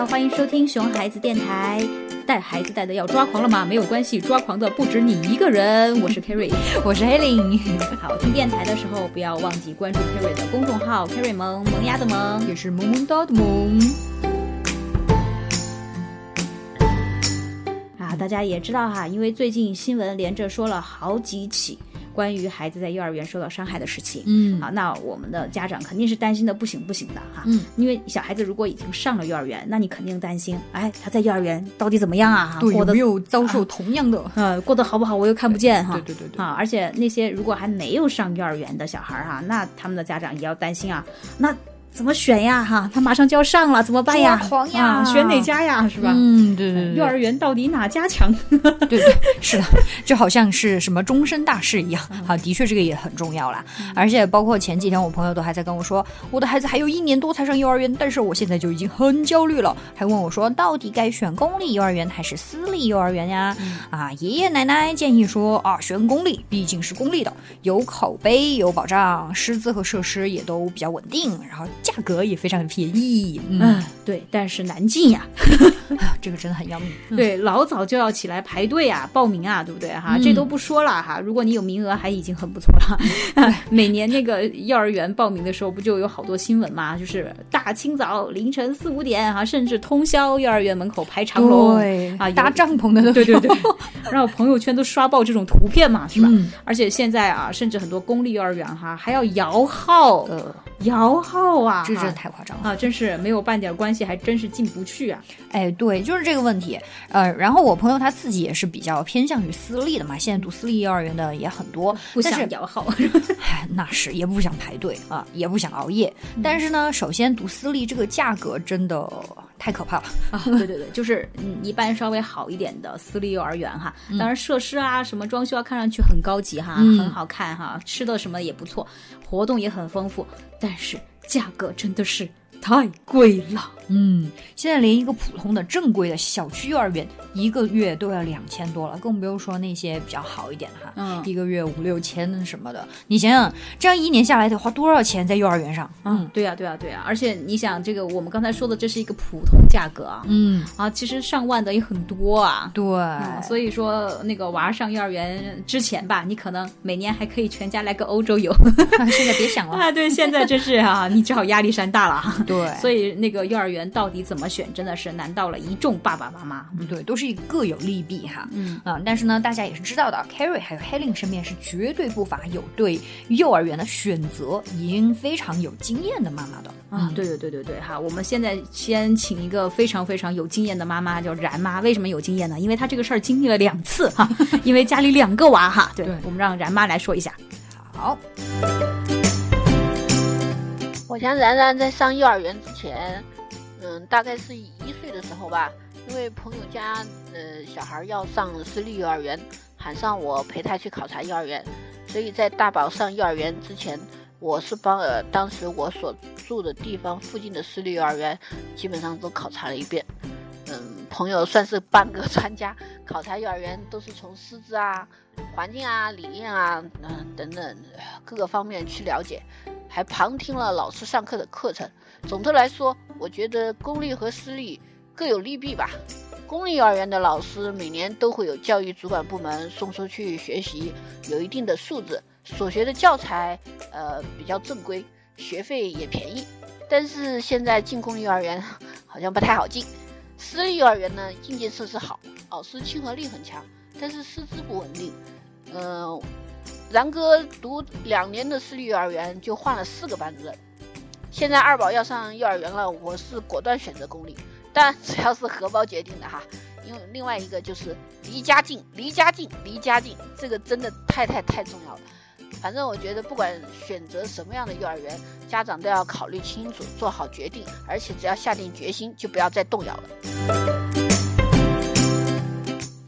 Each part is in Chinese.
好，欢迎收听熊孩子电台。带孩子带的要抓狂了吗？没有关系，抓狂的不止你一个人。我是 Kerry，我是 Helen。好，听电台的时候不要忘记关注 Kerry 的公众号 Kerry 萌萌芽的萌，也是萌萌哒的萌。啊，大家也知道哈，因为最近新闻连着说了好几起。关于孩子在幼儿园受到伤害的事情，嗯，啊，那我们的家长肯定是担心的不行不行的哈，嗯，因为小孩子如果已经上了幼儿园，那你肯定担心，哎，他在幼儿园到底怎么样啊？对，有没有遭受同样的？呃，过得好不好，我又看不见哈。对对对对。啊，而且那些如果还没有上幼儿园的小孩哈，那他们的家长也要担心啊，那。怎么选呀？哈，他马上就要上了，怎么办呀？狂呀！选哪家呀？是吧？嗯，对对对。幼儿园到底哪家强？对对，是的，就好像是什么终身大事一样。好，的确这个也很重要啦。而且包括前几天我朋友都还在跟我说，我的孩子还有一年多才上幼儿园，但是我现在就已经很焦虑了，还问我说到底该选公立幼儿园还是私立幼儿园呀？啊，爷爷奶奶建议说啊，选公立，毕竟是公立的，有口碑，有保障，师资和设施也都比较稳定，然后价格也非常。便宜，嗯，对，但是难进呀，这个真的很要命。对，老早就要起来排队啊，报名啊，对不对哈？这都不说了哈，如果你有名额，还已经很不错了。每年那个幼儿园报名的时候，不就有好多新闻吗？就是大清早凌晨四五点哈，甚至通宵幼儿园门口排长龙，啊，搭帐篷的，对对对，然后朋友圈都刷爆这种图片嘛，是吧？而且现在啊，甚至很多公立幼儿园哈，还要摇号，摇号啊，这真的太夸张了。啊，真是没有半点关系，还真是进不去啊！哎，对，就是这个问题。呃，然后我朋友他自己也是比较偏向于私立的嘛，现在读私立幼儿园的也很多，不想摇号，哎，那是也不想排队啊，也不想熬夜。但是呢，首先读私立这个价格真的太可怕了啊！对对对，就是嗯，一般稍微好一点的私立幼儿园哈，当然设施啊，什么装修啊，看上去很高级哈，很好看哈，吃的什么也不错，活动也很丰富，但是价格真的是。太贵了，嗯，现在连一个普通的正规的小区幼儿园一个月都要两千多了，更不用说那些比较好一点的哈，嗯，一个月五六千什么的。你想想，这样一年下来得花多少钱在幼儿园上？嗯，对呀，对呀，对呀。而且你想，这个我们刚才说的这是一个普通价格啊，嗯啊，其实上万的也很多啊，对。所以说，那个娃上幼儿园之前吧，你可能每年还可以全家来个欧洲游。现在别想了 啊，对，现在真是啊，你只好压力山大了。对，所以那个幼儿园到底怎么选，真的是难到了一众爸爸妈妈。对，都是一各有利弊哈。嗯啊，但是呢，大家也是知道的，Carrie 还有 Helen 身边是绝对不乏有对幼儿园的选择已经非常有经验的妈妈的。啊，对对对对对哈，我们现在先请一个非常非常有经验的妈妈，叫然妈。为什么有经验呢？因为她这个事儿经历了两次哈，因为家里两个娃哈。对，我们让然妈来说一下。好。我想然然在上幼儿园之前，嗯，大概是一岁的时候吧，因为朋友家呃小孩要上私立幼儿园，喊上我陪他去考察幼儿园，所以在大宝上幼儿园之前，我是帮呃当时我所住的地方附近的私立幼儿园基本上都考察了一遍，嗯，朋友算是半个专家，考察幼儿园都是从师资啊、环境啊、理念啊，嗯等等各个方面去了解。还旁听了老师上课的课程。总的来说，我觉得公立和私立各有利弊吧。公立幼儿园的老师每年都会有教育主管部门送出去学习，有一定的素质，所学的教材呃比较正规，学费也便宜。但是现在进公立幼儿园好像不太好进。私立幼儿园呢，硬件设施好，老师亲和力很强，但是师资不稳定。嗯。然哥读两年的私立幼儿园就换了四个班主任，现在二宝要上幼儿园了，我是果断选择公立，但只要是荷包决定的哈，因为另外一个就是离家近，离家近，离家近，这个真的太太太重要了。反正我觉得不管选择什么样的幼儿园，家长都要考虑清楚，做好决定，而且只要下定决心，就不要再动摇了。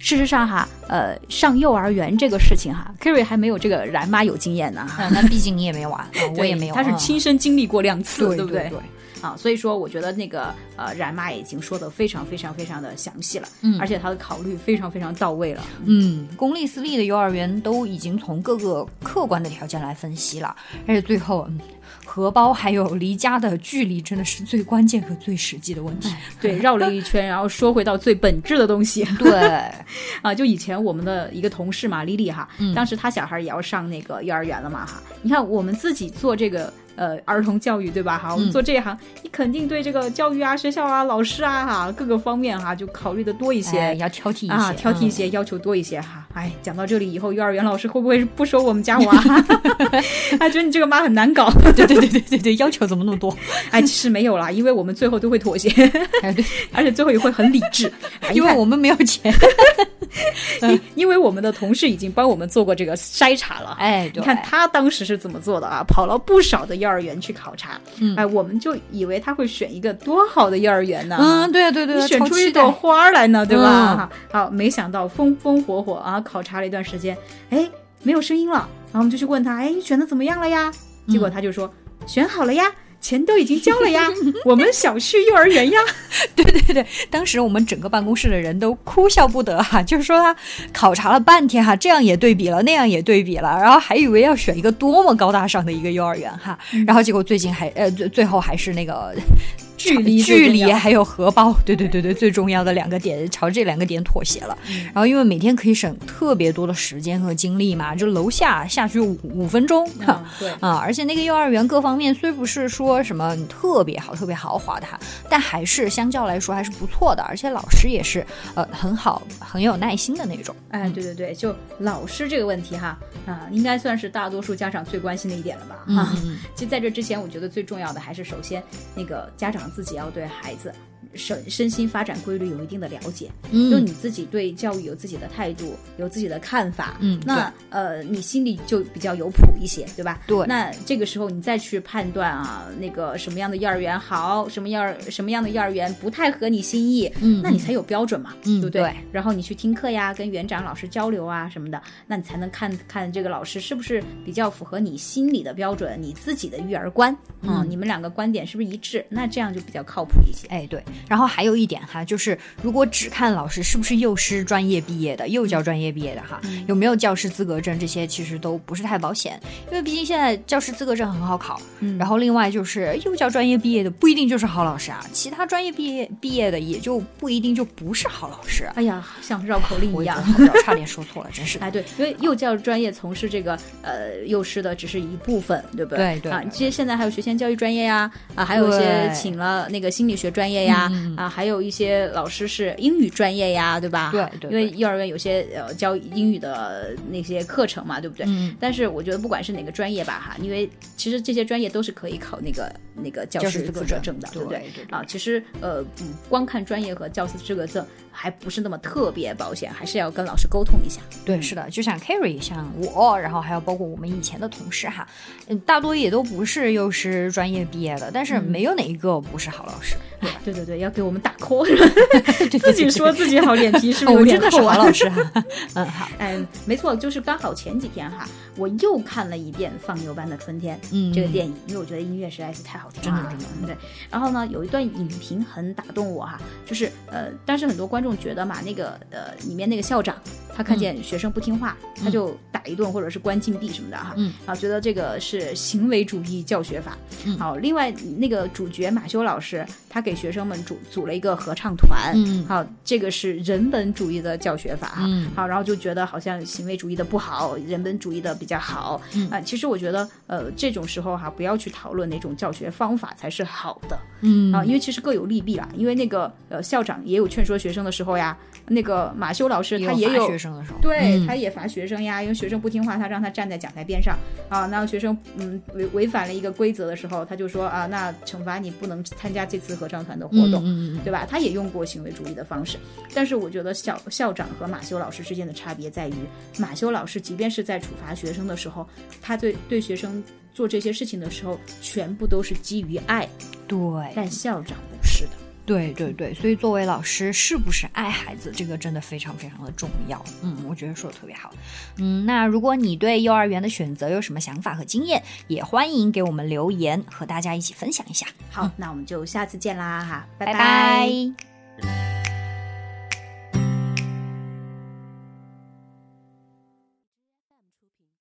事实上哈，呃，上幼儿园这个事情哈，Kerry 还没有这个然妈有经验呢。那毕竟你也没娃，我也没有，他是亲身经历过两次，对不对？对。啊。所以说，我觉得那个呃冉妈已经说的非常非常非常的详细了，嗯而且她的考虑非常非常到位了。嗯，公立私立的幼儿园都已经从各个客观的条件来分析了，而且最后，嗯，荷包还有离家的距离真的是最关键和最实际的问题。对，绕了一圈，然后说回到最本质的东西。对，啊，就以前我们的一个同事嘛，丽丽哈，嗯当时她小孩也要上那个幼儿园了嘛哈。你看我们自己做这个呃儿童教育对吧哈，我们嗯做这一行，你肯定对这个教育啊、学校啊、老师啊哈各个方面哈就考虑的多一些。哎要挑剔一些，啊，挑剔一嗯些，要求多一些哈。哎，讲到这里以后，幼儿园老师会不会不收我们家娃？他觉得你这个妈很难搞。对对对对对对，要求怎么那么多？哎，其实没有啦，因为我们最后都会妥协，哎，而且最后也会很理智。因为我们没有钱。因因为我们的同事已经帮我们做过这个筛查了。哎，对，你看他当时是怎么做的啊？跑了不少的幼儿园去考察，嗯哎，我们就以为他会选一个多好的幼儿园呢，嗯，对对对，你选出一朵花来呢，对吧？嗯好，没想到风风火火啊，考察了一段时间，哎，没有声音了，然后我们就去问他，哎，你选的怎么样了呀？结果他就说、选好了呀。钱都已经交了呀，我们小区幼儿园呀，对对对，当时我们整个办公室的人都哭笑不得哈、就是说他考察了半天哈、这样也对比了，那样也对比了，然后还以为要选一个多么高大上的一个幼儿园哈、然后结果最近还呃最最后还是那个距离距离还有荷包，对对对对，最重要的两个点朝这两个点妥协了。嗯然后因为每天可以省特别多的时间和精力嘛，就楼下下去五五分钟。对，啊，而且那个幼儿园各方面虽不是说什么特别好、特别豪华的哈，但还是相较来说还是不错的，而且老师也是呃很好、很有耐心的那种。哎，对对对，就老师这个问题哈，啊，应该算是大多数家长最关心的一点了吧？嗯啊，嗯其实在这之前，我觉得最重要的还是首先那个家长自己要对孩子身身心发展规律有一定的了解，嗯就你自己对教育有自己的态度，有自己的看法，嗯那呃，你心里就比较有谱一些，对吧？对那这个时候你再去判断啊，那个什么样的幼儿园好，什么幼儿什么样的幼儿园不太合你心意，嗯那你才有标准嘛，嗯对不对？对然后你去听课呀，跟园长老师交流啊什么的，那你才能看看这个老师是不是比较符合你心里的标准，你自己的育儿观啊、嗯你们两个观点是不是一致？那这样就比较靠谱一些。哎，对，然后还有一点哈，就是如果只看老师是不是幼师专业毕业的、幼教专业毕业的哈，有没有教师资格证，这些其实都不是太保险，因为毕竟现在教师资格证很好考。嗯然后另外就是幼教专业毕业的不一定就是好老师啊，其他专业毕业毕业的也就不一定就不是好老师。哎呀，像绕口令一样。差点说错了，真是的。哎，对，因为幼教专业从事这个呃幼师的只是一部分，对不对对对啊，其实现在还有学前教育专业呀，啊，还有一些请了那个心理学专业呀，啊，还有一些老师是英语专业呀，对吧？对对因为幼儿园有些呃教英语的那些课程嘛，对不对？嗯，但是我觉得不管是哪个专业吧，哈，因为其实这些专业都是可以考那个那个教教师资格证的，对不对对对啊，其实呃，嗯，光看专业和教师资格证还不是那么特别保险，还是要跟老师沟通一下。对，是的，就像 Carrie，像我，然后还有包括我们以前的同事哈，嗯，大多也都不是幼师专业毕业的，但是没有哪一个不是好老师。哎，对对对，要给我们打 call，自己说自己好脸皮是不是有我真的是点厚啊？老师哈。嗯，好，哎，没错，就是刚好前几天哈，我又看了一遍《放牛班的春天》嗯这个电影，因为我觉得音乐实在是太好听了，真的真的对。然后呢，有一段影评很打动我哈，就是呃，但是很多观众觉得嘛，那个呃里面那个校长他看见学生不听话，他就打一顿或者是关禁闭什么的哈，嗯，啊，觉得这个是行为主义教学法。嗯好，另外那个主角马修老师，他给学生们组组了一个合唱团，嗯好，这个是人本主义的教学法，嗯好，然后就觉得好像行为主义的不好，人本主义的比较好，嗯啊、其实我觉得呃这种时候哈，不要去讨论哪种教学方法才是好的，嗯啊，因为其实各有利弊啦。因为那个呃校长也有劝说学生的时候呀，那个马修老师他也罚有学生的时候，对，嗯他也罚学生呀，因为学生不听话，他让他站在讲台边上啊。那学生嗯违违反了一个规则的时候，他就说啊，那惩罚你不能参加这次合唱团的活动。对吧？他也用过行为主义的方式，但是我觉得校校长和马修老师之间的差别在于，马修老师即便是在处罚学生的时候，他对对学生做这些事情的时候，全部都是基于爱，对，但校长。对对对，所以作为老师，是不是爱孩子，这个真的非常非常的重要。嗯，我觉得说的特别好。嗯，那如果你对幼儿园的选择有什么想法和经验，也欢迎给我们留言，和大家一起分享一下。好，那我们就下次见啦哈，拜拜拜